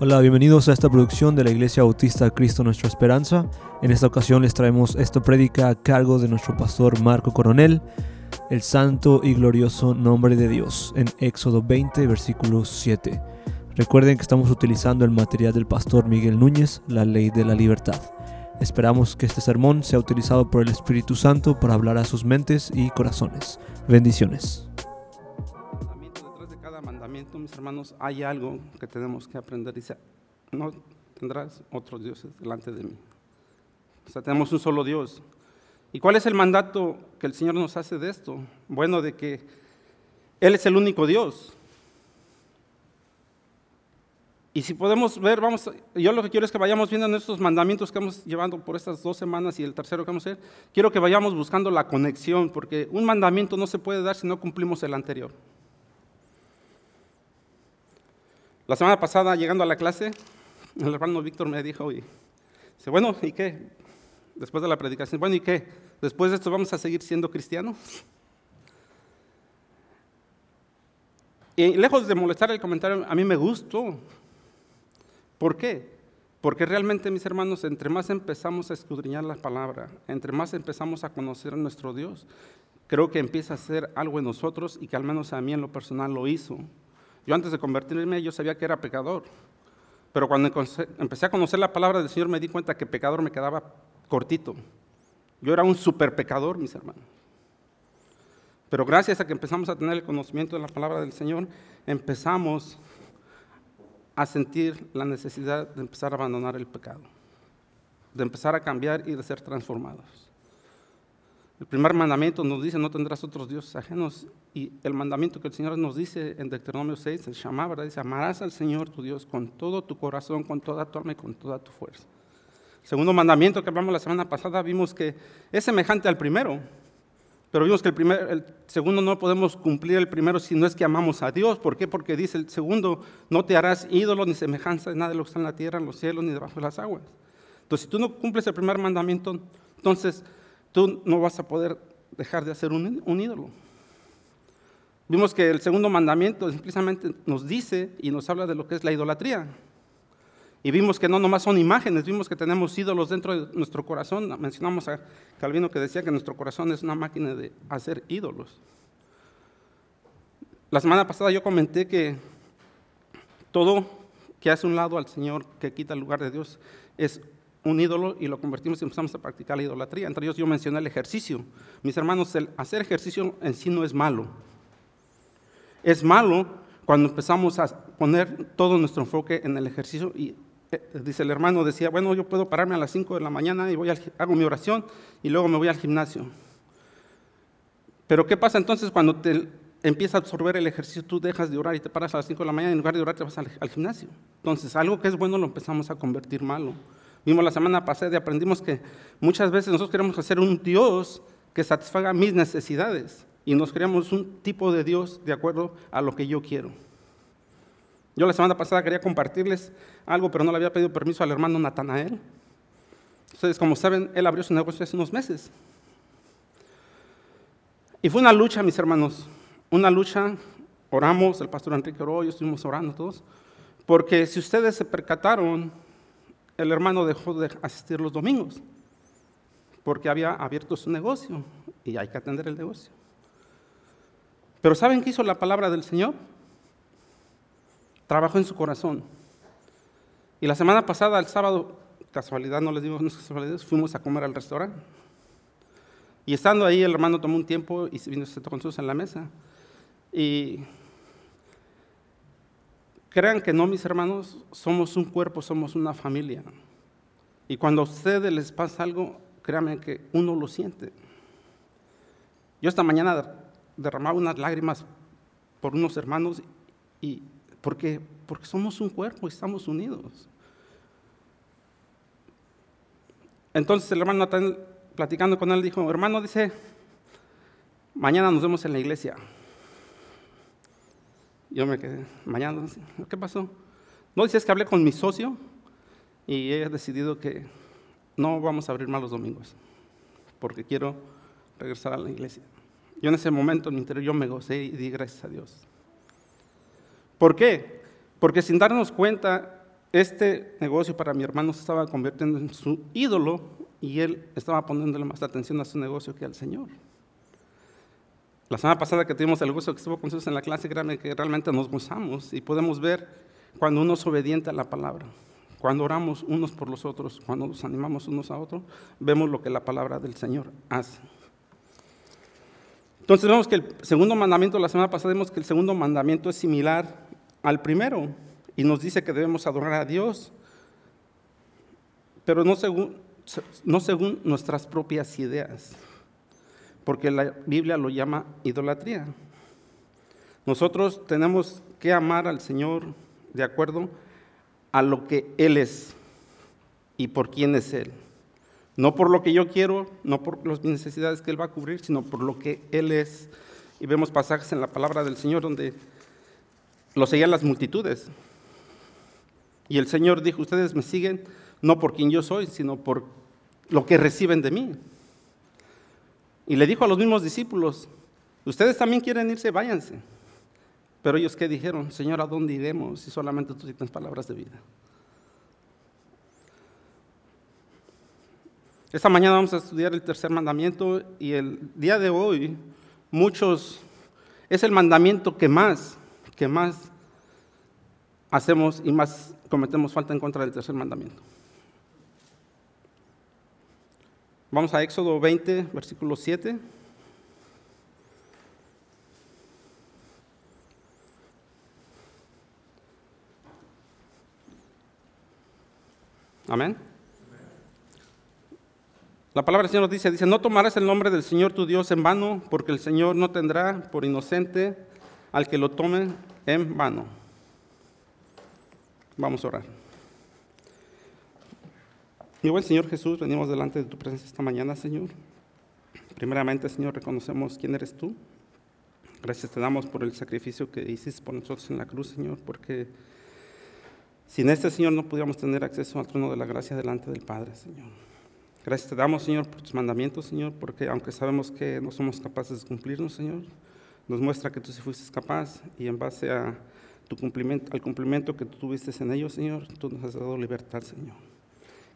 Hola, bienvenidos a esta producción de la Iglesia Bautista Cristo Nuestra Esperanza. En esta ocasión les traemos esta prédica a cargo de nuestro pastor Marco Coronel, el santo y glorioso nombre de Dios, en Éxodo 20, versículo 7. Recuerden que estamos utilizando el material del pastor Miguel Núñez, La Ley de la Libertad. Esperamos que este sermón sea utilizado por el Espíritu Santo para hablar a sus mentes y corazones. Bendiciones. Mis hermanos, hay algo que tenemos que aprender. Dice, no tendrás otros dioses delante de mí. O sea, tenemos un solo Dios. ¿Y cuál es el mandato que el Señor nos hace de esto? Bueno, de que Él es el único Dios. Y si podemos ver, vamos, yo lo que quiero es que vayamos viendo en estos mandamientos que hemos llevando por estas dos semanas y el tercero que vamos a hacer, quiero que vayamos buscando la conexión, porque un mandamiento no se puede dar si no cumplimos el anterior. La semana pasada, llegando a la clase, el hermano Víctor me dijo, y dice, bueno, ¿y qué? Después de la predicación, bueno, ¿y qué? Después de esto vamos a seguir siendo cristianos. Y lejos de molestar el comentario, a mí me gustó, ¿Por qué? Porque realmente, mis hermanos, entre más empezamos a escudriñar la palabra, entre más empezamos a conocer a nuestro Dios, creo que empieza a ser algo en nosotros y que al menos a mí en lo personal lo hizo. Yo antes de convertirme, yo sabía que era pecador, pero cuando empecé a conocer la palabra del Señor me di cuenta que pecador me quedaba cortito. Yo era un super pecador, mis hermanos. Pero gracias a que empezamos a tener el conocimiento de la palabra del Señor, empezamos a sentir la necesidad de empezar a abandonar el pecado, de empezar a cambiar y de ser transformados. El primer mandamiento nos dice, no tendrás otros dioses ajenos. Y el mandamiento que el Señor nos dice en Deuteronomio 6, el ¿verdad? dice, amarás al Señor tu Dios con todo tu corazón, con toda tu alma y con toda tu fuerza. El segundo mandamiento que hablamos la semana pasada, vimos que es semejante al primero, pero vimos que el, primer, el segundo no podemos cumplir el primero si no es que amamos a Dios. ¿Por qué? Porque dice el segundo, no te harás ídolo ni semejanza de nada de lo que está en la tierra, en los cielos, ni debajo de las aguas. Entonces, si tú no cumples el primer mandamiento, entonces tú no vas a poder dejar de hacer un, ídolo. Vimos que el segundo mandamiento simplemente nos dice y nos habla de lo que es la idolatría. Y vimos que no nomás son imágenes, vimos que tenemos ídolos dentro de nuestro corazón. Mencionamos a Calvino que decía que nuestro corazón es una máquina de hacer ídolos. La semana pasada yo comenté que todo que hace un lado al Señor, que quita el lugar de Dios, es un ídolo y lo convertimos y empezamos a practicar la idolatría. Entre ellos yo mencioné el ejercicio. Mis hermanos, el hacer ejercicio en sí no es malo. Es malo cuando empezamos a poner todo nuestro enfoque en el ejercicio y eh, dice el hermano, decía, bueno, yo puedo pararme a las 5 de la mañana y voy hago mi oración y luego me voy al gimnasio. Pero ¿qué pasa entonces cuando te empieza a absorber el ejercicio, tú dejas de orar y te paras a las 5 de la mañana y en lugar de orar te vas al, gimnasio? Entonces, algo que es bueno lo empezamos a convertir malo. Vimos la semana pasada y aprendimos que muchas veces nosotros queremos hacer un Dios que satisfaga mis necesidades y nos creamos un tipo de Dios de acuerdo a lo que yo quiero. Yo la semana pasada quería compartirles algo, pero no le había pedido permiso al hermano Natanael. Ustedes, como saben, él abrió su negocio hace unos meses. Y fue una lucha, mis hermanos, una lucha. Oramos, el pastor Enrique oró, y estuvimos orando todos, porque si ustedes se percataron, el hermano dejó de asistir los domingos, porque había abierto su negocio y hay que atender el negocio. Pero ¿saben qué hizo la palabra del Señor? trabajó en su corazón. Y la semana pasada, el sábado, casualidad, no les digo no casualidad, fuimos a comer al restaurante. Y estando ahí, el hermano tomó un tiempo y vino se con nosotros en la mesa. Y crean que no, mis hermanos, somos un cuerpo, somos una familia. Y cuando a ustedes les pasa algo, créanme que uno lo siente. Yo esta mañana derramaba unas lágrimas por unos hermanos y porque, porque somos un cuerpo y estamos unidos. Entonces el hermano Natán, platicando con él, dijo, hermano, dice, mañana nos vemos en la iglesia. Yo me quedé, mañana, ¿qué pasó? No, dices que hablé con mi socio y he decidido que no vamos a abrir más los domingos, porque quiero regresar a la iglesia. Yo en ese momento en mi interior yo me gocé y di gracias a Dios. ¿Por qué? Porque sin darnos cuenta, este negocio para mi hermano se estaba convirtiendo en su ídolo y él estaba poniéndole más atención a su negocio que al Señor. La semana pasada que tuvimos el gusto que estuvo con nosotros en la clase, créanme que realmente nos gozamos y podemos ver cuando uno es obediente a la palabra, cuando oramos unos por los otros, cuando nos animamos unos a otros, vemos lo que la palabra del Señor hace. Entonces vemos que el segundo mandamiento, la semana pasada vimos que el segundo mandamiento es similar al primero y nos dice que debemos adorar a Dios, pero no según, no según nuestras propias ideas, porque la Biblia lo llama idolatría. Nosotros tenemos que amar al Señor de acuerdo a lo que Él es y por quién es Él. No por lo que yo quiero, no por las necesidades que Él va a cubrir, sino por lo que Él es. Y vemos pasajes en la palabra del Señor donde lo seguían las multitudes. Y el Señor dijo, ustedes me siguen no por quien yo soy, sino por lo que reciben de mí. Y le dijo a los mismos discípulos, ustedes también quieren irse, váyanse. Pero ellos qué dijeron, Señor, ¿a dónde iremos si solamente tú tienes palabras de vida? Esta mañana vamos a estudiar el tercer mandamiento y el día de hoy muchos es el mandamiento que más, que más hacemos y más cometemos falta en contra del tercer mandamiento. Vamos a Éxodo 20, versículo 7. Amén. La palabra del Señor nos dice, dice, no tomarás el nombre del Señor tu Dios en vano, porque el Señor no tendrá por inocente al que lo tome en vano. Vamos a orar. Mi buen Señor Jesús, venimos delante de tu presencia esta mañana, Señor. Primeramente, Señor, reconocemos quién eres tú. Gracias te damos por el sacrificio que hiciste por nosotros en la cruz, Señor, porque sin este, Señor, no pudiéramos tener acceso al trono de la gracia delante del Padre, Señor. Gracias te damos, Señor, por tus mandamientos, Señor, porque aunque sabemos que no somos capaces de cumplirnos, Señor, nos muestra que tú sí fuiste capaz y en base a tu cumplimiento, al cumplimiento que tú tuviste en ellos, Señor, tú nos has dado libertad, Señor.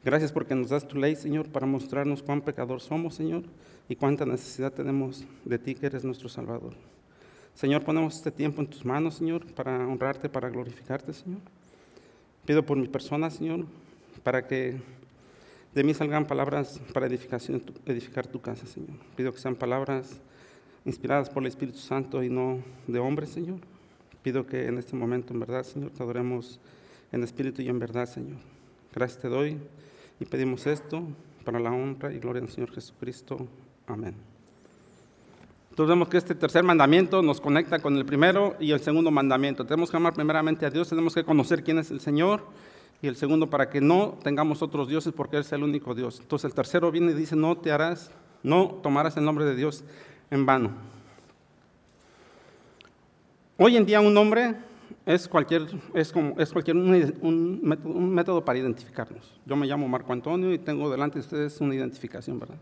Gracias porque nos das tu ley, Señor, para mostrarnos cuán pecador somos, Señor, y cuánta necesidad tenemos de ti, que eres nuestro Salvador. Señor, ponemos este tiempo en tus manos, Señor, para honrarte, para glorificarte, Señor. Pido por mi persona, Señor, para que de mí salgan palabras para edificación, edificar tu casa, Señor. Pido que sean palabras inspiradas por el Espíritu Santo y no de hombres, Señor. Pido que en este momento, en verdad, Señor, te adoremos en espíritu y en verdad, Señor. Gracias te doy y pedimos esto para la honra y gloria del Señor Jesucristo. Amén. Entonces vemos que este tercer mandamiento nos conecta con el primero y el segundo mandamiento. Tenemos que amar primeramente a Dios, tenemos que conocer quién es el Señor y el segundo para que no tengamos otros dioses porque Él es el único Dios. Entonces el tercero viene y dice, no te harás, no tomarás el nombre de Dios en vano. Hoy en día un nombre es cualquier, es como, es cualquier un, método, para identificarnos. Yo me llamo Marco Antonio y tengo delante de ustedes una identificación, ¿verdad?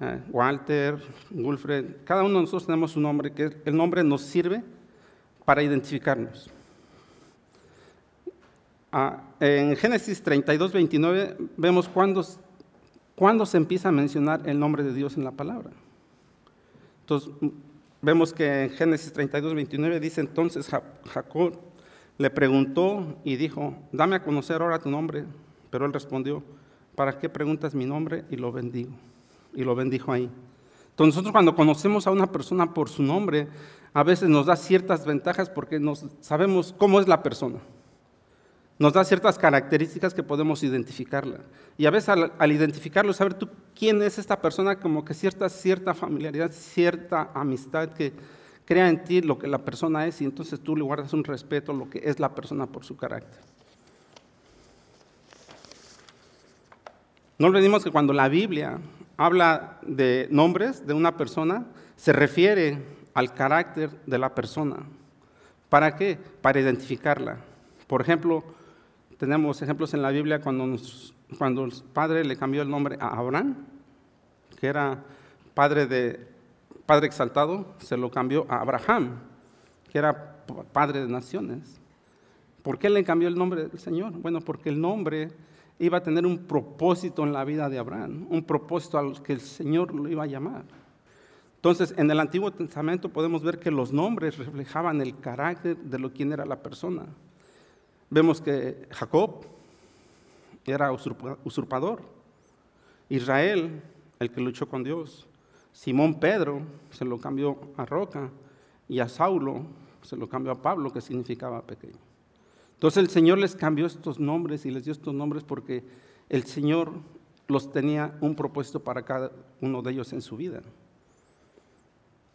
Eh, Walter, Wilfred, cada uno de nosotros tenemos un nombre, que el nombre nos sirve para identificarnos. Ah, en Génesis 32, 29 vemos cuándo, cuándo se empieza a mencionar el nombre de Dios en la palabra. Entonces, vemos que en Génesis 32, 29 dice entonces Jacob le preguntó y dijo, dame a conocer ahora tu nombre. Pero él respondió, ¿para qué preguntas mi nombre? Y lo bendigo. Y lo bendijo ahí. Entonces nosotros cuando conocemos a una persona por su nombre, a veces nos da ciertas ventajas porque nos sabemos cómo es la persona nos da ciertas características que podemos identificarla. Y a veces al, identificarlo, saber tú quién es esta persona, como que cierta, cierta familiaridad, cierta amistad que crea en ti lo que la persona es y entonces tú le guardas un respeto a lo que es la persona por su carácter. No olvidemos que cuando la Biblia habla de nombres de una persona, se refiere al carácter de la persona. ¿Para qué? Para identificarla. Por ejemplo, tenemos ejemplos en la Biblia cuando, cuando el padre le cambió el nombre a Abraham, que era padre, de, padre exaltado, se lo cambió a Abraham, que era padre de naciones. ¿Por qué le cambió el nombre del Señor? Bueno, porque el nombre iba a tener un propósito en la vida de Abraham, un propósito al que el Señor lo iba a llamar. Entonces, en el Antiguo Testamento podemos ver que los nombres reflejaban el carácter de lo quién era la persona. Vemos que Jacob era usurpador, Israel, el que luchó con Dios, Simón Pedro se lo cambió a Roca y a Saulo se lo cambió a Pablo, que significaba pequeño. Entonces el Señor les cambió estos nombres y les dio estos nombres porque el Señor los tenía un propósito para cada uno de ellos en su vida.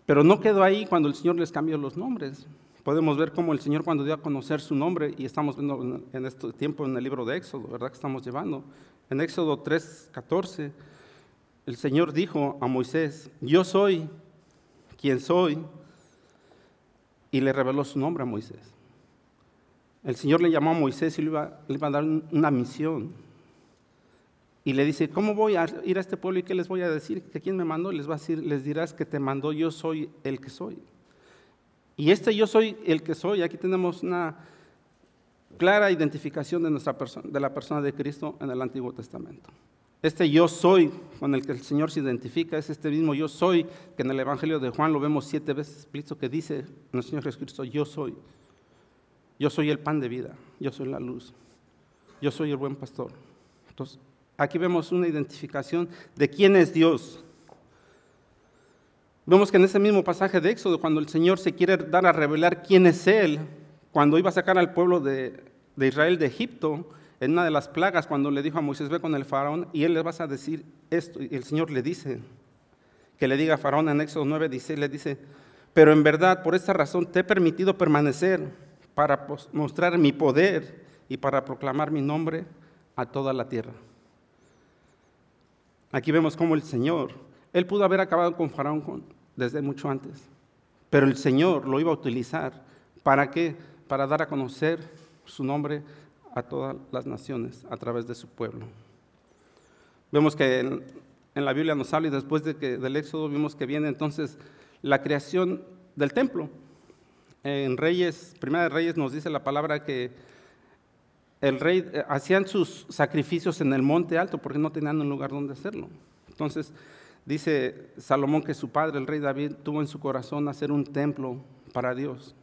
Pero no quedó ahí cuando el Señor les cambió los nombres. Podemos ver cómo el Señor cuando dio a conocer su nombre, y estamos viendo en este tiempo en el libro de Éxodo, ¿verdad? Que estamos llevando. En Éxodo 3, 14, el Señor dijo a Moisés, yo soy quien soy, y le reveló su nombre a Moisés. El Señor le llamó a Moisés y le iba, le iba a dar una misión. Y le dice, ¿cómo voy a ir a este pueblo y qué les voy a decir? ¿Que quién me mandó? Les va a decir, les dirás que te mandó, yo soy el que soy. Y este yo soy el que soy, aquí tenemos una clara identificación de, nuestra de la persona de Cristo en el Antiguo Testamento. Este yo soy con el que el Señor se identifica es este mismo yo soy que en el Evangelio de Juan lo vemos siete veces explícito que dice el Señor Jesucristo, yo soy. Yo soy el pan de vida, yo soy la luz, yo soy el buen pastor. Entonces, aquí vemos una identificación de quién es Dios. Vemos que en ese mismo pasaje de Éxodo, cuando el Señor se quiere dar a revelar quién es Él, cuando iba a sacar al pueblo de, de Israel de Egipto, en una de las plagas, cuando le dijo a Moisés, ve con el faraón, y él le vas a decir esto, y el Señor le dice, que le diga a faraón en Éxodo 9, dice, le dice, pero en verdad, por esta razón te he permitido permanecer para mostrar mi poder y para proclamar mi nombre a toda la tierra. Aquí vemos cómo el Señor, él pudo haber acabado con Faraón desde mucho antes, pero el Señor lo iba a utilizar. ¿Para qué? Para dar a conocer su nombre a todas las naciones a través de su pueblo. Vemos que en, la Biblia nos habla y después de que, del Éxodo vimos que viene entonces la creación del templo en Reyes, Primera de Reyes nos dice la palabra que el rey eh, hacían sus sacrificios en el monte alto porque no tenían un lugar donde hacerlo. Entonces dice Salomón que su padre, el rey David, tuvo en su corazón hacer un templo para Dios.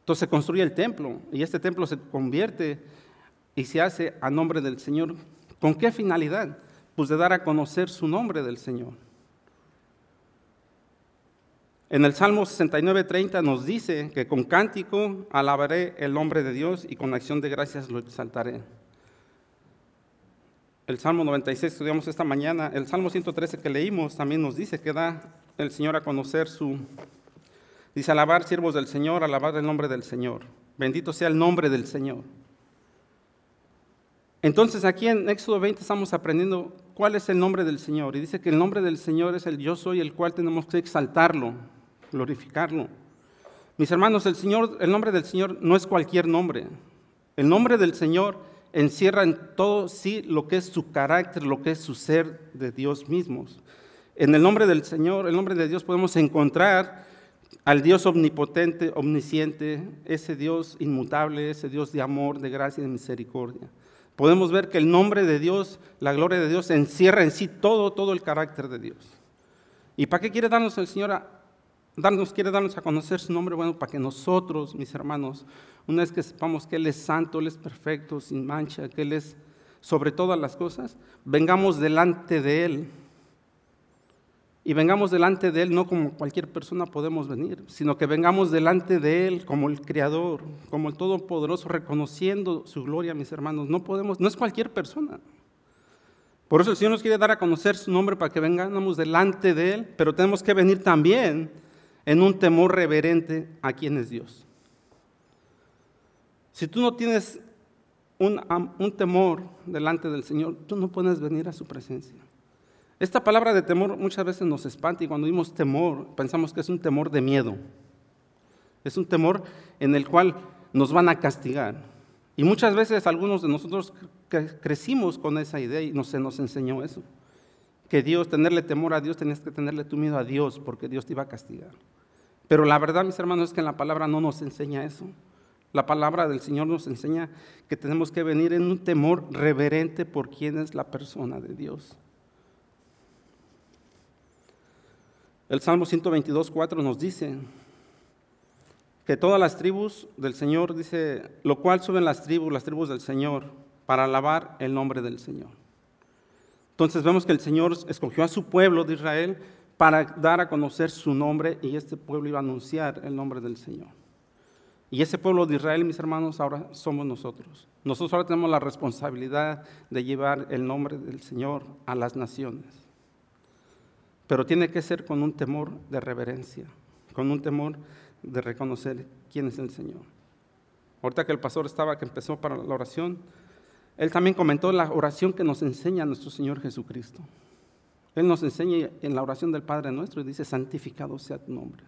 Entonces se construye el templo y este templo se convierte y se hace a nombre del Señor. ¿Con qué finalidad? Pues de dar a conocer su nombre del Señor. En el Salmo 69.30 nos dice que con cántico alabaré el nombre de Dios y con acción de gracias lo exaltaré. El Salmo 96 estudiamos esta mañana, el Salmo 113 que leímos también nos dice que da el Señor a conocer su... Dice, alabar siervos del Señor, alabar el nombre del Señor. Bendito sea el nombre del Señor. Entonces aquí en Éxodo 20 estamos aprendiendo cuál es el nombre del Señor. Y dice que el nombre del Señor es el yo soy, el cual tenemos que exaltarlo glorificarlo. Mis hermanos, el Señor, el nombre del Señor no es cualquier nombre. El nombre del Señor encierra en todo sí lo que es su carácter, lo que es su ser de Dios mismos. En el nombre del Señor, el nombre de Dios podemos encontrar al Dios omnipotente, omnisciente, ese Dios inmutable, ese Dios de amor, de gracia y de misericordia. Podemos ver que el nombre de Dios, la gloria de Dios, encierra en sí todo, todo el carácter de Dios. ¿Y para qué quiere darnos el Señor darnos, quiere darnos a conocer su nombre, bueno, para que nosotros, mis hermanos, una vez que sepamos que Él es santo, Él es perfecto, sin mancha, que Él es sobre todas las cosas, vengamos delante de Él. Y vengamos delante de Él no como cualquier persona podemos venir, sino que vengamos delante de Él como el Creador, como el Todopoderoso, reconociendo su gloria, mis hermanos. No podemos, no es cualquier persona. Por eso el Señor nos quiere dar a conocer su nombre para que vengamos delante de Él, pero tenemos que venir también en un temor reverente a quién es Dios. Si tú no tienes un, temor delante del Señor, tú no puedes venir a su presencia. Esta palabra de temor muchas veces nos espanta y cuando dimos temor pensamos que es un temor de miedo. Es un temor en el cual nos van a castigar. Y muchas veces algunos de nosotros crecimos con esa idea y se nos enseñó eso. Que Dios, tenerle temor a Dios, tenías que tenerle tu miedo a Dios porque Dios te iba a castigar. Pero la verdad, mis hermanos, es que en la palabra no nos enseña eso. La palabra del Señor nos enseña que tenemos que venir en un temor reverente por quién es la persona de Dios. El Salmo 122, 4 nos dice que todas las tribus del Señor, dice, lo cual suben las tribus, las tribus del Señor, para alabar el nombre del Señor. Entonces vemos que el Señor escogió a su pueblo de Israel para dar a conocer su nombre y este pueblo iba a anunciar el nombre del Señor. Y ese pueblo de Israel, mis hermanos, ahora somos nosotros. Nosotros ahora tenemos la responsabilidad de llevar el nombre del Señor a las naciones. Pero tiene que ser con un temor de reverencia, con un temor de reconocer quién es el Señor. Ahorita que el pastor estaba, que empezó para la oración, él también comentó la oración que nos enseña nuestro Señor Jesucristo. Él nos enseña en la oración del Padre nuestro y dice, santificado sea tu nombre.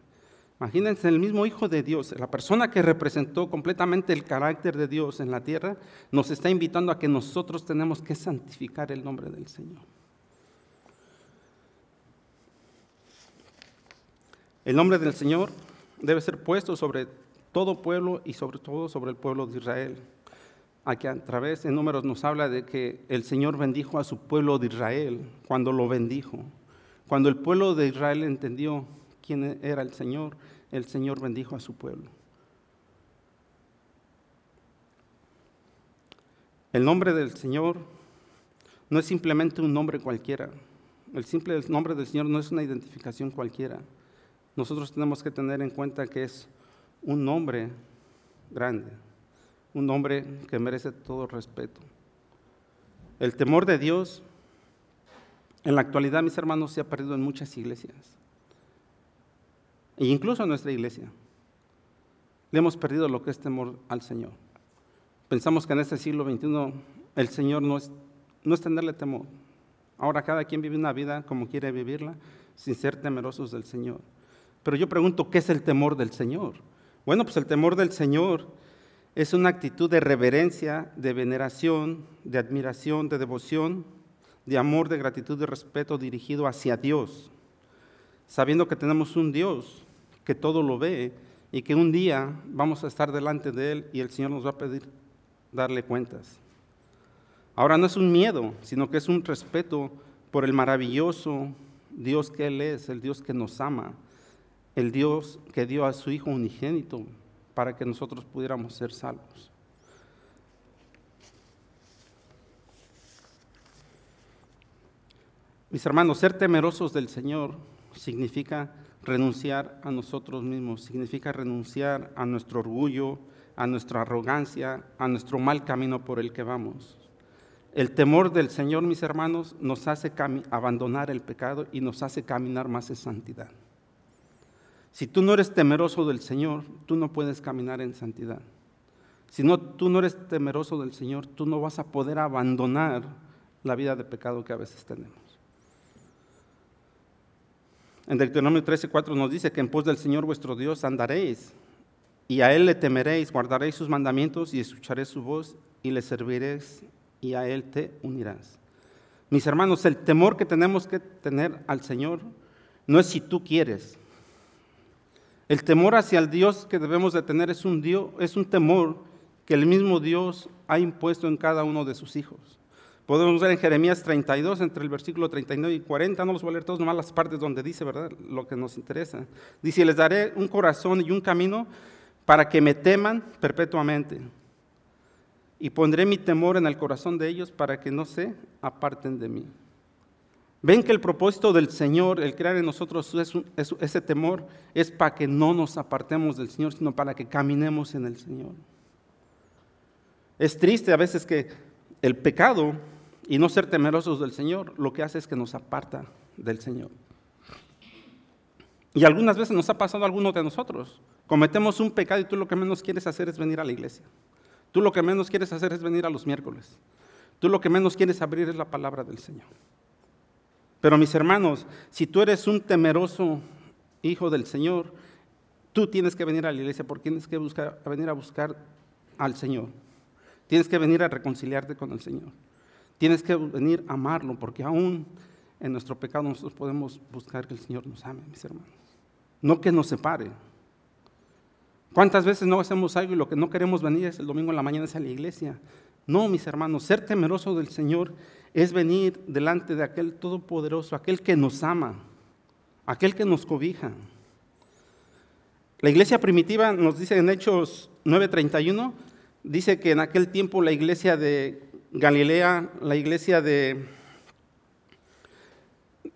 Imagínense, el mismo Hijo de Dios, la persona que representó completamente el carácter de Dios en la tierra, nos está invitando a que nosotros tenemos que santificar el nombre del Señor. El nombre del Señor debe ser puesto sobre todo pueblo y sobre todo sobre el pueblo de Israel aquí a través de números nos habla de que el Señor bendijo a su pueblo de Israel cuando lo bendijo. Cuando el pueblo de Israel entendió quién era el Señor, el Señor bendijo a su pueblo. El nombre del Señor no es simplemente un nombre cualquiera. El simple nombre del Señor no es una identificación cualquiera. Nosotros tenemos que tener en cuenta que es un nombre grande, un nombre que merece todo respeto. El temor de Dios, en la actualidad, mis hermanos, se ha perdido en muchas iglesias. E incluso en nuestra iglesia. Le hemos perdido lo que es temor al Señor. Pensamos que en este siglo XXI el Señor no es, no es tenerle temor. Ahora cada quien vive una vida como quiere vivirla, sin ser temerosos del Señor. Pero yo pregunto, ¿qué es el temor del Señor? Bueno, pues el temor del Señor es una actitud de reverencia, de veneración, de admiración, de devoción, de amor, de gratitud, de respeto dirigido hacia Dios, sabiendo que tenemos un Dios que todo lo ve y que un día vamos a estar delante de Él y el Señor nos va a pedir darle cuentas. Ahora no es un miedo, sino que es un respeto por el maravilloso Dios que Él es, el Dios que nos ama, el Dios que dio a su Hijo unigénito para que nosotros pudiéramos ser salvos. Mis hermanos, ser temerosos del Señor significa renunciar a nosotros mismos, significa renunciar a nuestro orgullo, a nuestra arrogancia, a nuestro mal camino por el que vamos. El temor del Señor, mis hermanos, nos hace abandonar el pecado y nos hace caminar más en santidad. Si tú no eres temeroso del Señor, tú no puedes caminar en santidad. Si no, tú no eres temeroso del Señor, tú no vas a poder abandonar la vida de pecado que a veces tenemos. En Deuteronomio 13:4 nos dice que en pos del Señor vuestro Dios andaréis, y a Él le temeréis, guardaréis sus mandamientos y escucharéis su voz, y le serviréis, y a Él te unirás. Mis hermanos, el temor que tenemos que tener al Señor no es si tú quieres, el temor hacia el Dios que debemos de tener es un, Dios, es un temor que el mismo Dios ha impuesto en cada uno de sus hijos. Podemos ver en Jeremías 32, entre el versículo 39 y 40, no los voy a leer todos, nomás las partes donde dice, ¿verdad? Lo que nos interesa. Dice, les daré un corazón y un camino para que me teman perpetuamente. Y pondré mi temor en el corazón de ellos para que no se aparten de mí. Ven que el propósito del Señor, el crear en nosotros ese temor, es para que no nos apartemos del Señor, sino para que caminemos en el Señor. Es triste a veces que el pecado y no ser temerosos del Señor lo que hace es que nos aparta del Señor. Y algunas veces nos ha pasado a algunos de nosotros. Cometemos un pecado y tú lo que menos quieres hacer es venir a la iglesia. Tú lo que menos quieres hacer es venir a los miércoles. Tú lo que menos quieres abrir es la palabra del Señor. Pero mis hermanos, si tú eres un temeroso hijo del Señor, tú tienes que venir a la iglesia porque tienes que venir a buscar al Señor. Tienes que venir a reconciliarte con el Señor. Tienes que venir a amarlo porque aún en nuestro pecado nosotros podemos buscar que el Señor nos ame, mis hermanos. No que nos separe. ¿Cuántas veces no hacemos algo y lo que no queremos venir es el domingo en la mañana es a la iglesia? No, mis hermanos, ser temeroso del Señor es venir delante de aquel todopoderoso, aquel que nos ama, aquel que nos cobija. La iglesia primitiva nos dice en Hechos 9:31, dice que en aquel tiempo la iglesia de Galilea, la iglesia de,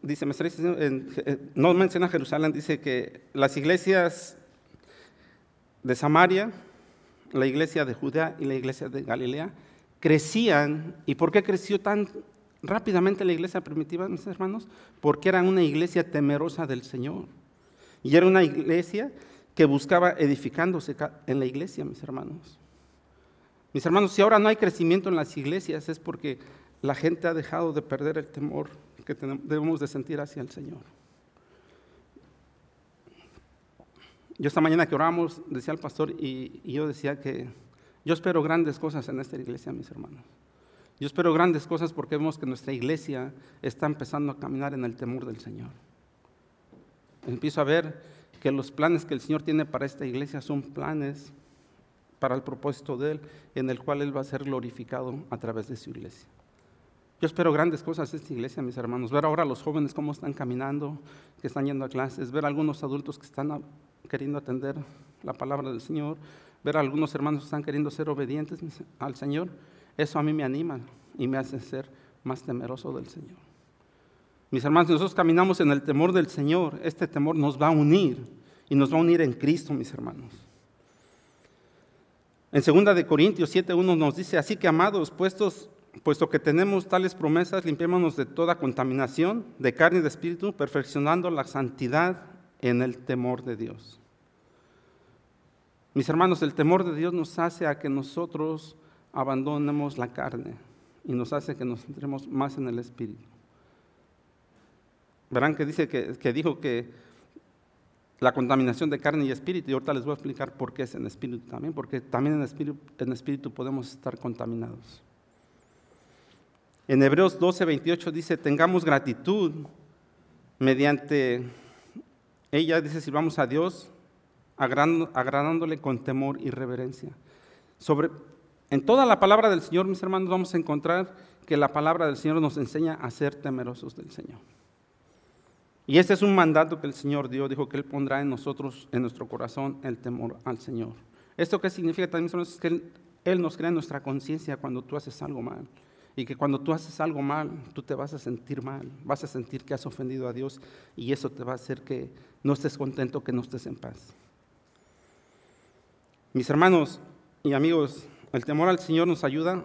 dice, no menciona Jerusalén, dice que las iglesias de Samaria, la iglesia de Judea y la iglesia de Galilea crecían. ¿Y por qué creció tan rápidamente la iglesia primitiva, mis hermanos? Porque era una iglesia temerosa del Señor. Y era una iglesia que buscaba edificándose en la iglesia, mis hermanos. Mis hermanos, si ahora no hay crecimiento en las iglesias es porque la gente ha dejado de perder el temor que debemos de sentir hacia el Señor. Yo esta mañana que oramos, decía el pastor, y, yo decía que yo espero grandes cosas en esta iglesia, mis hermanos. Yo espero grandes cosas porque vemos que nuestra iglesia está empezando a caminar en el temor del Señor. Empiezo a ver que los planes que el Señor tiene para esta iglesia son planes para el propósito de Él, en el cual Él va a ser glorificado a través de su iglesia. Yo espero grandes cosas de esta iglesia, mis hermanos. Ver ahora a los jóvenes cómo están caminando, que están yendo a clases, ver a algunos adultos que están queriendo atender la palabra del Señor, ver a algunos hermanos que están queriendo ser obedientes al Señor. Eso a mí me anima y me hace ser más temeroso del Señor. Mis hermanos, nosotros caminamos en el temor del Señor. Este temor nos va a unir y nos va a unir en Cristo, mis hermanos. En 2 de Corintios 7:1 nos dice, así que amados, puestos, puesto que tenemos tales promesas, limpiémonos de toda contaminación de carne y de espíritu, perfeccionando la santidad en el temor de Dios. Mis hermanos, el temor de Dios nos hace a que nosotros abandonemos la carne y nos hace que nos centremos más en el espíritu. Verán que dice que, dijo que la contaminación de carne y espíritu, y ahorita les voy a explicar por qué es en espíritu también, porque también en espíritu, en espíritu podemos estar contaminados. En Hebreos 12, 28 dice, tengamos gratitud mediante ella, dice, sirvamos a Dios agradándole con temor y reverencia. Sobre, en toda la palabra del Señor, mis hermanos, vamos a encontrar que la palabra del Señor nos enseña a ser temerosos del Señor. Y este es un mandato que el Señor dio, dijo que Él pondrá en nosotros, en nuestro corazón, el temor al Señor. ¿Esto qué significa también? Es que Él, él nos crea en nuestra conciencia cuando tú haces algo mal. Y que cuando tú haces algo mal, tú te vas a sentir mal, vas a sentir que has ofendido a Dios y eso te va a hacer que no estés contento, que no estés en paz. Mis hermanos y amigos, el temor al Señor nos ayuda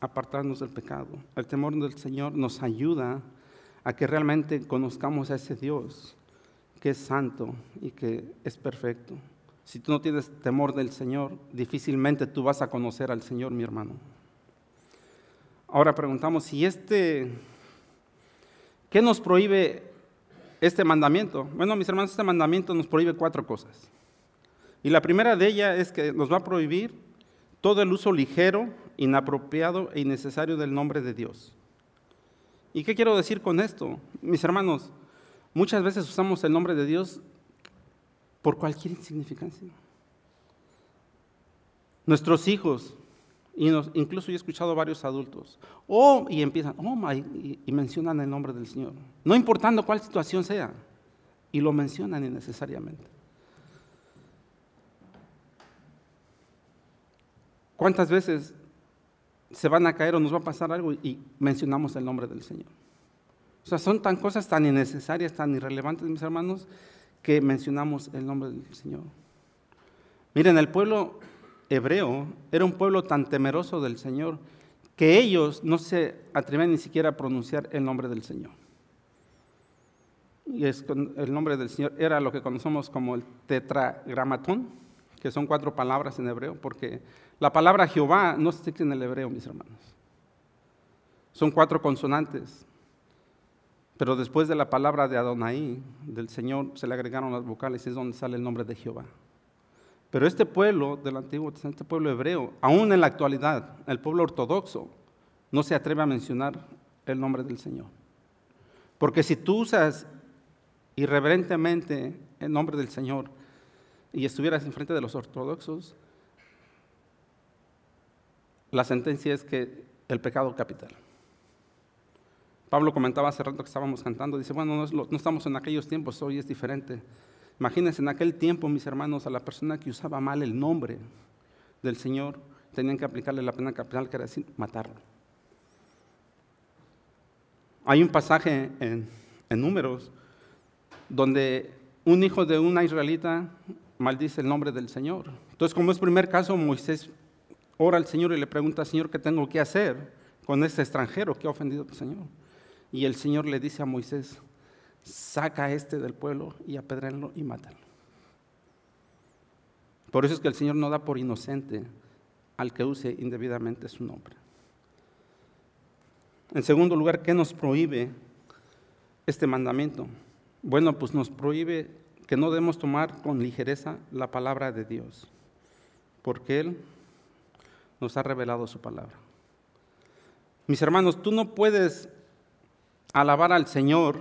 a apartarnos del pecado. El temor del Señor nos ayuda a que realmente conozcamos a ese Dios que es santo y que es perfecto. Si tú no tienes temor del Señor, difícilmente tú vas a conocer al Señor, mi hermano. Ahora preguntamos, si este, ¿qué nos prohíbe este mandamiento? Bueno, mis hermanos, este mandamiento nos prohíbe cuatro cosas. Y la primera de ellas es que nos va a prohibir todo el uso ligero, inapropiado e innecesario del nombre de Dios. ¿Y qué quiero decir con esto? Mis hermanos, muchas veces usamos el nombre de Dios por cualquier insignificancia. Nuestros hijos, y incluso yo he escuchado a varios adultos, oh, y empiezan, oh, y mencionan el nombre del Señor, no importando cuál situación sea, y lo mencionan innecesariamente. ¿Cuántas veces se van a caer o nos va a pasar algo y mencionamos el nombre del Señor. O sea, son tan cosas tan innecesarias, tan irrelevantes, mis hermanos, que mencionamos el nombre del Señor. Miren, el pueblo hebreo era un pueblo tan temeroso del Señor que ellos no se atrevían ni siquiera a pronunciar el nombre del Señor. Y el nombre del Señor era lo que conocemos como el tetragramatón, que son cuatro palabras en hebreo, porque la palabra Jehová no se en el hebreo, mis hermanos. Son cuatro consonantes. Pero después de la palabra de Adonai, del Señor, se le agregaron las vocales y es donde sale el nombre de Jehová. Pero este pueblo del Antiguo Testamento, este pueblo hebreo, aún en la actualidad, el pueblo ortodoxo, no se atreve a mencionar el nombre del Señor. Porque si tú usas irreverentemente el nombre del Señor, y estuvieras enfrente de los ortodoxos, la sentencia es que el pecado capital. Pablo comentaba hace rato que estábamos cantando, dice, bueno, no, estamos en aquellos tiempos, hoy es diferente. Imagínense en aquel tiempo, mis hermanos, a la persona que usaba mal el nombre del Señor, tenían que aplicarle la pena capital, que era decir, matarlo. Hay un pasaje en, en Números donde un hijo de una israelita maldice el nombre del Señor. Entonces, como es primer caso, Moisés ora al Señor y le pregunta, Señor, ¿qué tengo que hacer con este extranjero que ha ofendido al Señor? Y el Señor le dice a Moisés, saca a este del pueblo y apedrenlo y mátalo. Por eso es que el Señor no da por inocente al que use indebidamente su nombre. En segundo lugar, ¿qué nos prohíbe este mandamiento? Bueno, pues nos prohíbe que no debemos tomar con ligereza la palabra de Dios, porque Él nos ha revelado su palabra. Mis hermanos, tú no puedes alabar al Señor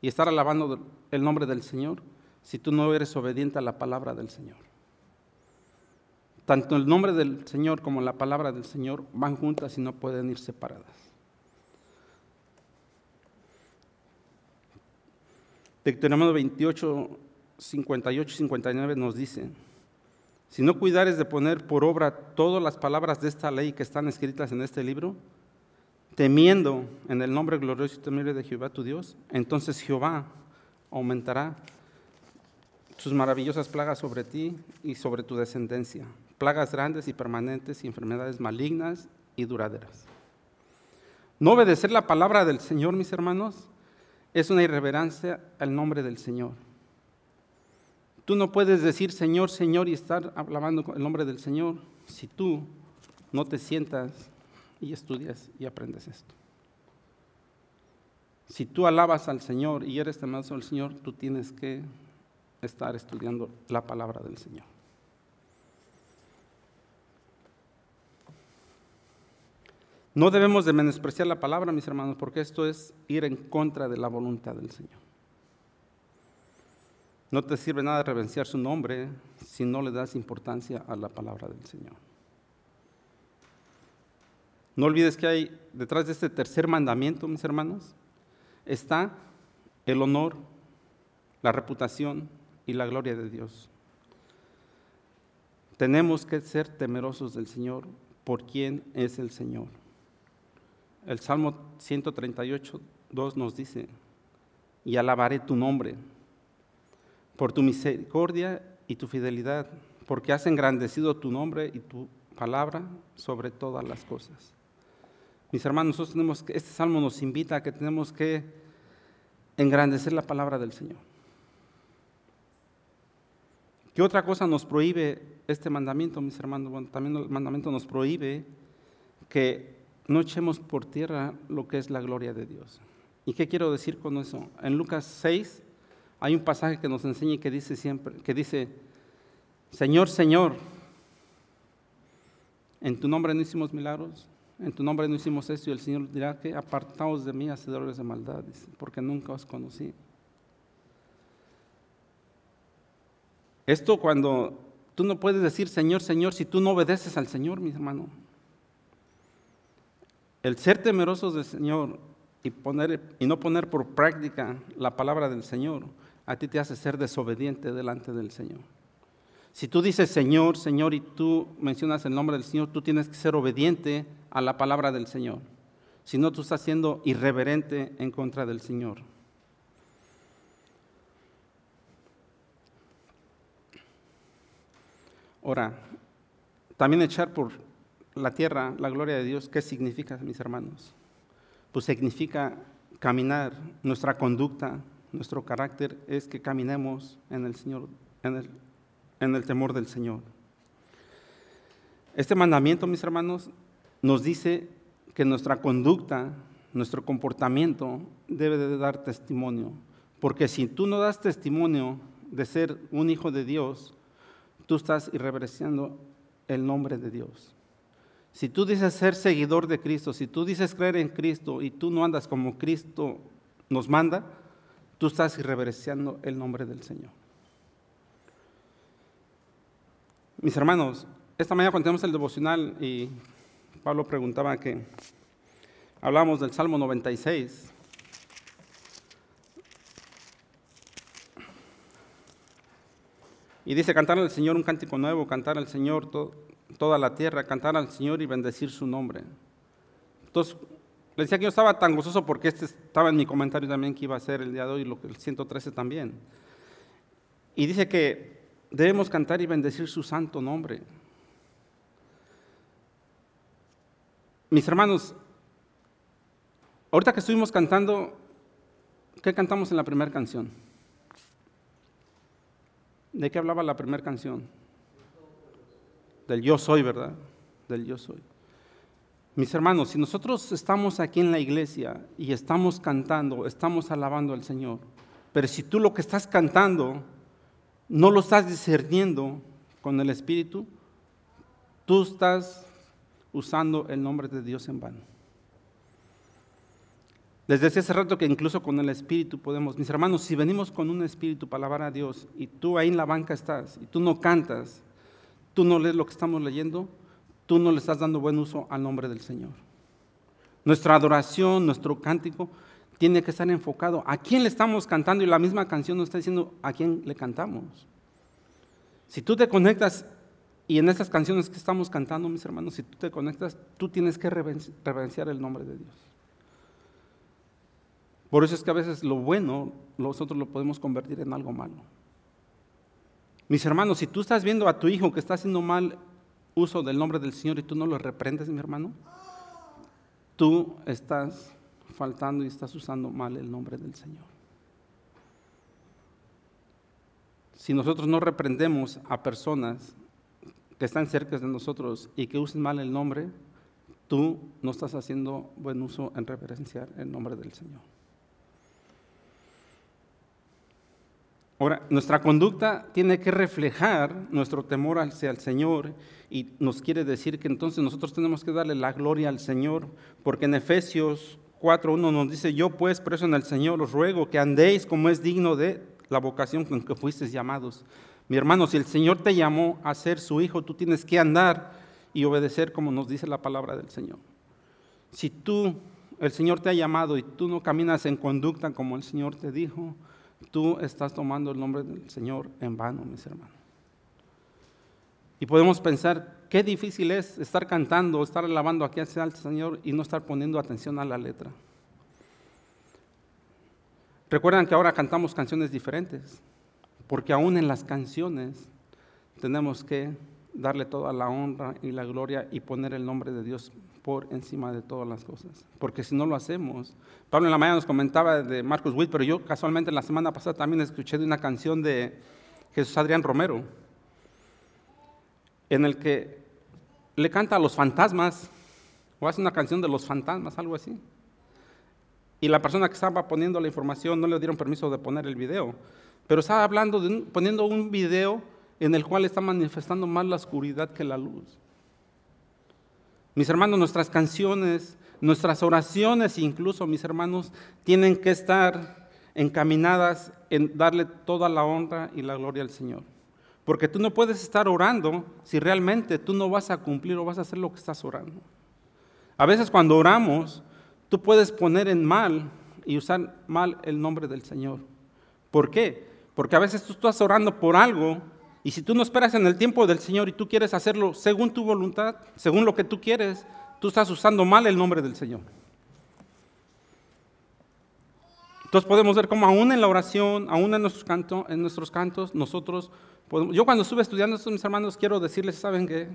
y estar alabando el nombre del Señor si tú no eres obediente a la palabra del Señor. Tanto el nombre del Señor como la palabra del Señor van juntas y no pueden ir separadas. Deuteronomio 28, 58 y 59 nos dice, si no cuidares de poner por obra todas las palabras de esta ley que están escritas en este libro, temiendo en el nombre glorioso y temible de Jehová tu Dios, entonces Jehová aumentará sus maravillosas plagas sobre ti y sobre tu descendencia, plagas grandes y permanentes y enfermedades malignas y duraderas. No obedecer la palabra del Señor, mis hermanos, es una irreverencia al nombre del Señor. Tú no puedes decir Señor, Señor y estar hablando el nombre del Señor si tú no te sientas y estudias y aprendes esto. Si tú alabas al Señor y eres temeroso del Señor, tú tienes que estar estudiando la palabra del Señor. No debemos de menospreciar la palabra, mis hermanos, porque esto es ir en contra de la voluntad del Señor. No te sirve nada reverenciar su nombre si no le das importancia a la palabra del Señor. No olvides que hay detrás de este tercer mandamiento, mis hermanos, está el honor, la reputación y la gloria de Dios. Tenemos que ser temerosos del Señor por quien es el Señor. El Salmo 138, 2 nos dice, y alabaré tu nombre por tu misericordia y tu fidelidad, porque has engrandecido tu nombre y tu palabra sobre todas las cosas. Mis hermanos, nosotros tenemos que, este salmo nos invita a que tenemos que engrandecer la palabra del Señor. ¿Qué otra cosa nos prohíbe este mandamiento, mis hermanos? Bueno, también el mandamiento nos prohíbe que no echemos por tierra lo que es la gloria de Dios. ¿Y qué quiero decir con eso? En Lucas 6 hay un pasaje que nos enseña que dice siempre, que dice, Señor, Señor, en tu nombre no hicimos milagros, en tu nombre no hicimos esto y el Señor dirá que apartaos de mí, hacedores de maldad, porque nunca os conocí. Esto cuando tú no puedes decir Señor, Señor, si tú no obedeces al Señor, mi hermano. El ser temerosos del Señor y, y no poner por práctica la palabra del Señor, a ti te hace ser desobediente delante del Señor. Si tú dices Señor, Señor y tú mencionas el nombre del Señor, tú tienes que ser obediente a la palabra del Señor. Si no, tú estás siendo irreverente en contra del Señor. Ahora, también echar por la tierra la gloria de Dios, ¿qué significa, mis hermanos? Pues significa caminar, nuestra conducta, nuestro carácter es que caminemos en el Señor, en el temor del Señor. Este mandamiento, mis hermanos, nos dice que nuestra conducta, nuestro comportamiento debe de dar testimonio. Porque si tú no das testimonio de ser un hijo de Dios, tú estás irreverenciando el nombre de Dios. Si tú dices ser seguidor de Cristo, si tú dices creer en Cristo y tú no andas como Cristo nos manda, tú estás irreverenciando el nombre del Señor. Mis hermanos, esta mañana cuando tenemos el devocional y Pablo preguntaba que hablamos del Salmo 96. Y dice, cantar al Señor un cántico nuevo, cantar al Señor toda la tierra, cantar al Señor y bendecir su nombre. Entonces, le decía que yo estaba tan gozoso porque este estaba en mi comentario también que iba a ser el día de hoy, el 113 también. Y dice que debemos cantar y bendecir su santo nombre. Mis hermanos, ahorita que estuvimos cantando, ¿qué cantamos en la primera canción? ¿De qué hablaba la primera canción? Del yo soy, ¿verdad? Del yo soy. Mis hermanos, si nosotros estamos aquí en la iglesia y estamos cantando, estamos alabando al Señor, pero si tú lo que estás cantando no lo estás discerniendo con el Espíritu, tú estás usando el nombre de Dios en vano. Les decía hace rato que incluso con el Espíritu podemos, mis hermanos, si venimos con un Espíritu para alabar a Dios y tú ahí en la banca estás y tú no cantas, tú no lees lo que estamos leyendo, tú no le estás dando buen uso al nombre del Señor. Nuestra adoración, nuestro cántico tiene que estar enfocado a quién le estamos cantando y la misma canción nos está diciendo a quién le cantamos. Si tú te conectas y en estas canciones que estamos cantando, mis hermanos, si tú te conectas, tú tienes que reverenciar el nombre de Dios. Por eso es que a veces lo bueno nosotros lo podemos convertir en algo malo. Mis hermanos, si tú estás viendo a tu hijo que está haciendo mal uso del nombre del Señor y tú no lo reprendes, mi hermano, tú estás faltando y estás usando mal el nombre del Señor. Si nosotros no reprendemos a personas que están cerca de nosotros y que usen mal el nombre, tú no estás haciendo buen uso en reverenciar el nombre del Señor. Ahora, nuestra conducta tiene que reflejar nuestro temor hacia el Señor y nos quiere decir que entonces nosotros tenemos que darle la gloria al Señor, porque en Efesios 4.1 nos dice, yo pues preso en el Señor os ruego que andéis como es digno de la vocación con que fuisteis llamados. Mi hermano, si el Señor te llamó a ser su hijo, tú tienes que andar y obedecer como nos dice la palabra del Señor. Si tú, el Señor te ha llamado y tú no caminas en conducta como el Señor te dijo, tú estás tomando el nombre del Señor en vano, mis hermanos. Y podemos pensar, qué difícil es estar cantando, estar alabando aquí el Señor y no estar poniendo atención a la letra. Recuerdan que ahora cantamos canciones diferentes, porque aún en las canciones tenemos que darle toda la honra y la gloria y poner el nombre de Dios por encima de todas las cosas. Porque si no lo hacemos, Pablo en la mañana nos comentaba de Marcos Witt, pero yo casualmente la semana pasada también escuché de una canción de Jesús Adrián Romero, en el que le canta a los fantasmas, o hace una canción de los fantasmas, algo así. Y la persona que estaba poniendo la información no le dieron permiso de poner el video, pero estaba hablando, de poniendo un video en el cual está manifestando más la oscuridad que la luz. Mis hermanos, nuestras canciones, nuestras oraciones, incluso mis hermanos, tienen que estar encaminadas en darle toda la honra y la gloria al Señor. Porque tú no puedes estar orando si realmente tú no vas a cumplir o vas a hacer lo que estás orando. A veces cuando oramos, tú puedes poner en mal y usar mal el nombre del Señor. ¿Por qué? Porque a veces tú estás orando por algo y si tú no esperas en el tiempo del Señor y tú quieres hacerlo según tu voluntad, según lo que tú quieres, tú estás usando mal el nombre del Señor. Entonces podemos ver cómo aún en la oración, aún en nuestros, cantos, en nuestros cantos, nosotros podemos... Yo cuando estuve estudiando esto, mis hermanos, quiero decirles, ¿saben qué?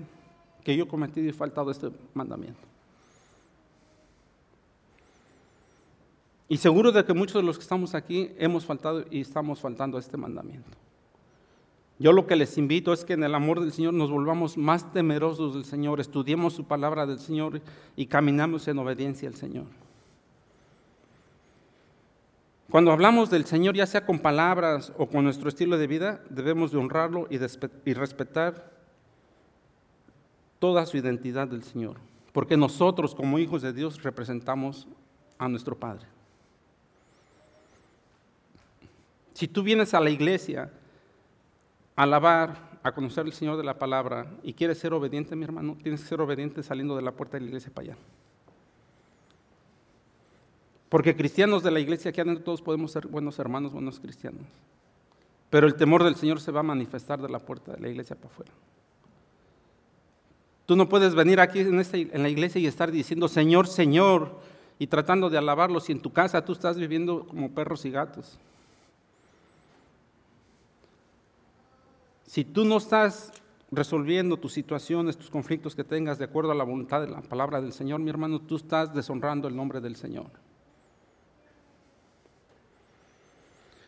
Que yo he cometido y faltado este mandamiento. Y seguro de que muchos de los que estamos aquí hemos faltado y estamos faltando a este mandamiento. Yo lo que les invito es que en el amor del Señor nos volvamos más temerosos del Señor, estudiemos su palabra del Señor y caminamos en obediencia al Señor. Cuando hablamos del Señor, ya sea con palabras o con nuestro estilo de vida, debemos de honrarlo y, y respetar toda su identidad del Señor, porque nosotros como hijos de Dios representamos a nuestro Padre. Si tú vienes a la iglesia, alabar a conocer al Señor de la palabra y quieres ser obediente, mi hermano, tienes que ser obediente saliendo de la puerta de la iglesia para allá. Porque cristianos de la iglesia aquí adentro todos podemos ser buenos hermanos, buenos cristianos. Pero el temor del Señor se va a manifestar de la puerta de la iglesia para afuera. Tú no puedes venir aquí en, en la iglesia y estar diciendo, Señor, Señor, y tratando de alabarlo si en tu casa tú estás viviendo como perros y gatos. Si tú no estás resolviendo tus situaciones, tus conflictos que tengas de acuerdo a la voluntad de la palabra del Señor, mi hermano, tú estás deshonrando el nombre del Señor.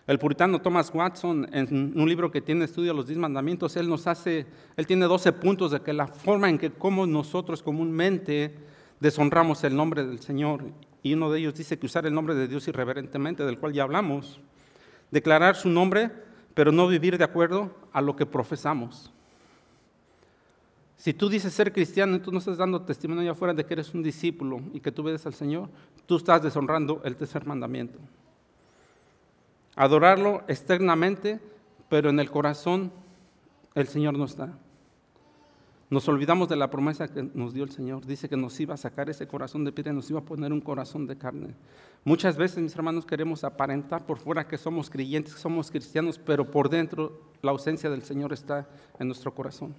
El puritano Thomas Watson, en un libro que tiene estudio de los diez mandamientos, él nos hace, él tiene 12 puntos de que la forma en que como nosotros comúnmente deshonramos el nombre del Señor, y uno de ellos dice que usar el nombre de Dios irreverentemente, del cual ya hablamos, declarar su nombre, pero no vivir de acuerdo a lo que profesamos. Si tú dices ser cristiano y tú no estás dando testimonio allá afuera de que eres un discípulo y que tú ves al Señor, tú estás deshonrando el tercer mandamiento adorarlo externamente, pero en el corazón el Señor no está. Nos olvidamos de la promesa que nos dio el Señor. Dice que nos iba a sacar ese corazón de piedra nos iba a poner un corazón de carne. Muchas veces, mis hermanos, queremos aparentar por fuera que somos creyentes, que somos cristianos, pero por dentro la ausencia del Señor está en nuestro corazón.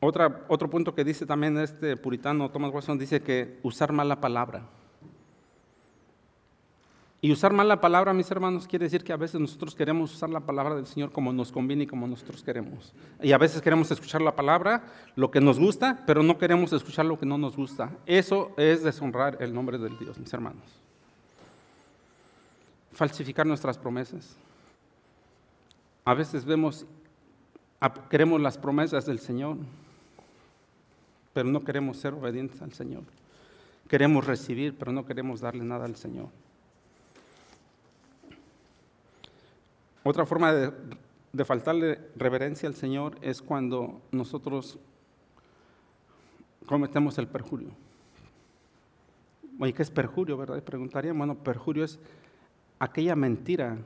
Otro punto que dice también este puritano Thomas Watson dice que usar mala palabra. Y usar mal la palabra, mis hermanos, quiere decir que a veces nosotros queremos usar la palabra del Señor como nos conviene y como nosotros queremos. Y a veces queremos escuchar la palabra, lo que nos gusta, pero no queremos escuchar lo que no nos gusta. Eso es deshonrar el nombre del Dios, mis hermanos. Falsificar nuestras promesas. A veces vemos, queremos las promesas del Señor, pero no queremos ser obedientes al Señor. Queremos recibir, pero no queremos darle nada al Señor. Otra forma de, faltarle reverencia al Señor es cuando nosotros cometemos el perjurio. ¿Y qué es perjurio, verdad? Preguntaría, bueno, perjurio es aquella mentira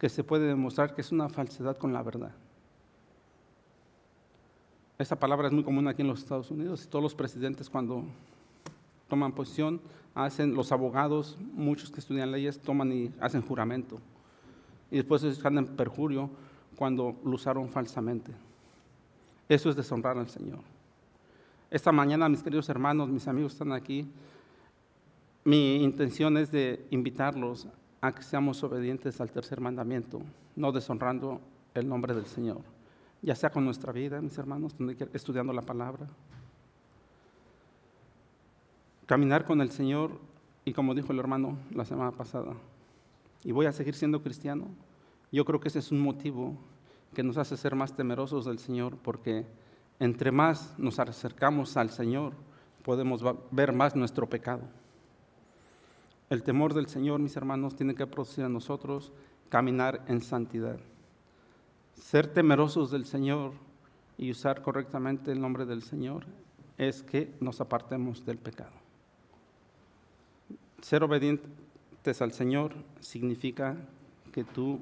que se puede demostrar que es una falsedad con la verdad. Esa palabra es muy común aquí en los Estados Unidos y todos los presidentes cuando toman posición, hacen, los abogados, muchos que estudian leyes, toman y hacen juramento y después están en perjurio cuando lo usaron falsamente. Eso es deshonrar al Señor. Esta mañana, mis queridos hermanos, mis amigos están aquí. Mi intención es de invitarlos a que seamos obedientes al tercer mandamiento, no deshonrando el nombre del Señor, ya sea con nuestra vida, mis hermanos, estudiando la palabra. Caminar con el Señor y como dijo el hermano la semana pasada, y voy a seguir siendo cristiano, yo creo que ese es un motivo que nos hace ser más temerosos del Señor, porque entre más nos acercamos al Señor, podemos ver más nuestro pecado. El temor del Señor, mis hermanos, tiene que producir a nosotros caminar en santidad. Ser temerosos del Señor y usar correctamente el nombre del Señor es que nos apartemos del pecado. Ser obediente al Señor significa que tú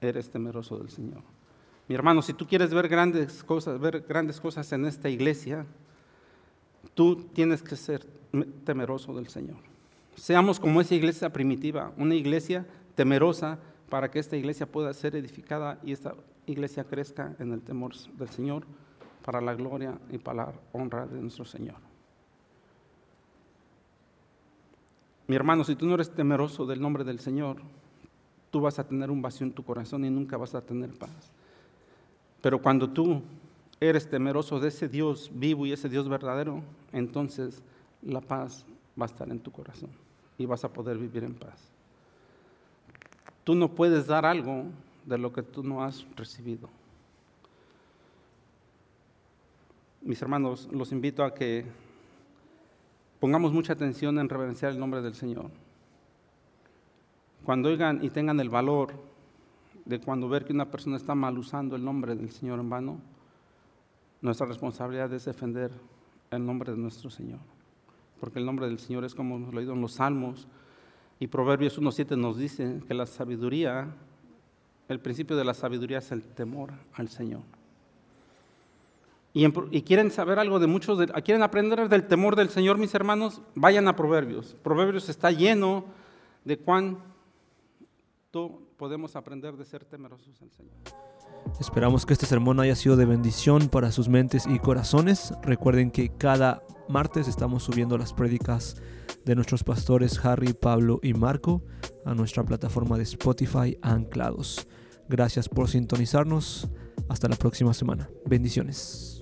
eres temeroso del Señor. Mi hermano, si tú quieres ver grandes cosas, ver grandes cosas en esta iglesia, tú tienes que ser temeroso del Señor. Seamos como esa iglesia primitiva, una iglesia temerosa para que esta iglesia pueda ser edificada y esta iglesia crezca en el temor del Señor para la gloria y para la honra de nuestro Señor. Mi hermano, si tú no eres temeroso del nombre del Señor, tú vas a tener un vacío en tu corazón y nunca vas a tener paz. Pero cuando tú eres temeroso de ese Dios vivo y ese Dios verdadero, entonces la paz va a estar en tu corazón y vas a poder vivir en paz. Tú no puedes dar algo de lo que tú no has recibido. Mis hermanos, los invito a que Pongamos mucha atención en reverenciar el nombre del Señor. Cuando oigan y tengan el valor de cuando ver que una persona está mal usando el nombre del Señor en vano, nuestra responsabilidad es defender el nombre de nuestro Señor. Porque el nombre del Señor es como hemos leído en los salmos, Y Proverbios 1.7 nos dice que la sabiduría, el principio de la sabiduría es el temor al Señor. Y, quieren saber algo de muchos, de, quieren aprender del temor del Señor, mis hermanos, vayan a Proverbios. Proverbios está lleno de cuánto podemos aprender de ser temerosos al Señor. Esperamos que este sermón haya sido de bendición para sus mentes y corazones. Recuerden que cada martes estamos subiendo las prédicas de nuestros pastores Harry, Pablo y Marco a nuestra plataforma de Spotify Anclados. Gracias por sintonizarnos. Hasta la próxima semana. Bendiciones.